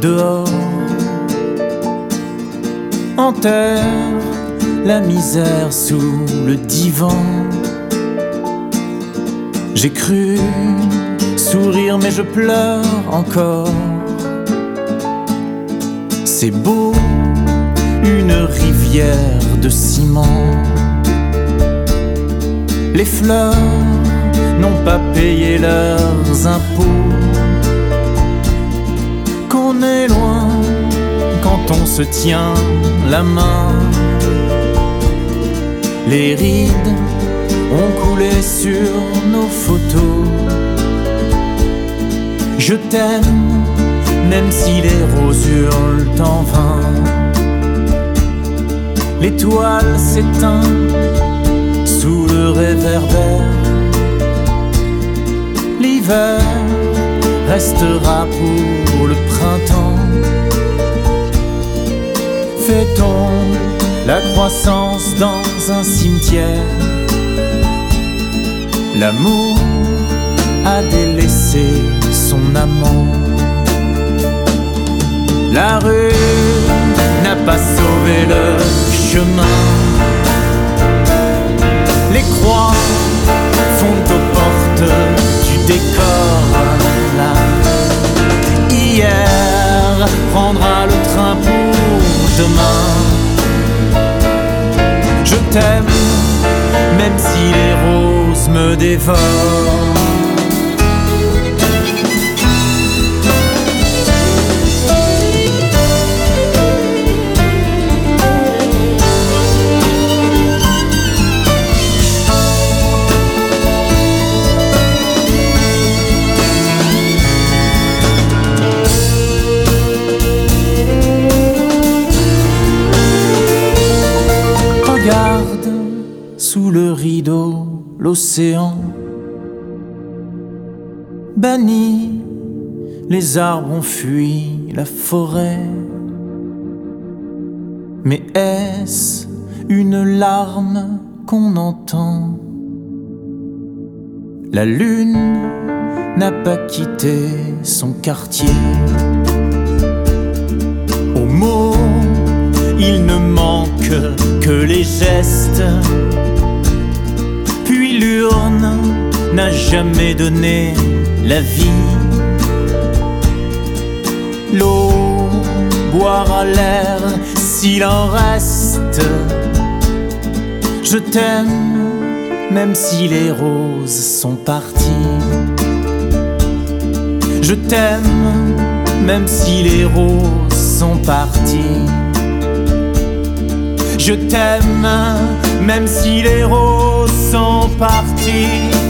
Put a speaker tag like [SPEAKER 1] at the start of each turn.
[SPEAKER 1] dehors. Enterre la misère sous le divan. J'ai cru sourire, mais je pleure encore. C'est beau, une rivière de ciment. Les fleurs n'ont pas payé leurs impôts. Qu'on est loin quand on se tient la main. Les rides ont coulé sur nos photos. Je t'aime, même si les roses hurlent en vain. L'étoile s'éteint L'amour a délaissé son amant. La rue n'a pas sauvé le chemin. Les croix font aux portes du décor. Là, hier prendra le train pour demain. Même si les roses me dévorent. L'océan. Banni, les arbres ont fui la forêt. Mais est-ce une larme qu'on entend? La lune n'a pas quitté son quartier. Au mot, il ne manque que les gestes. N'a jamais donné la vie. L'eau boira l'air s'il en reste. Je t'aime, même si les roses sont parties. Je t'aime, même si les roses sont parties. Je t'aime, même si les roses sont parties.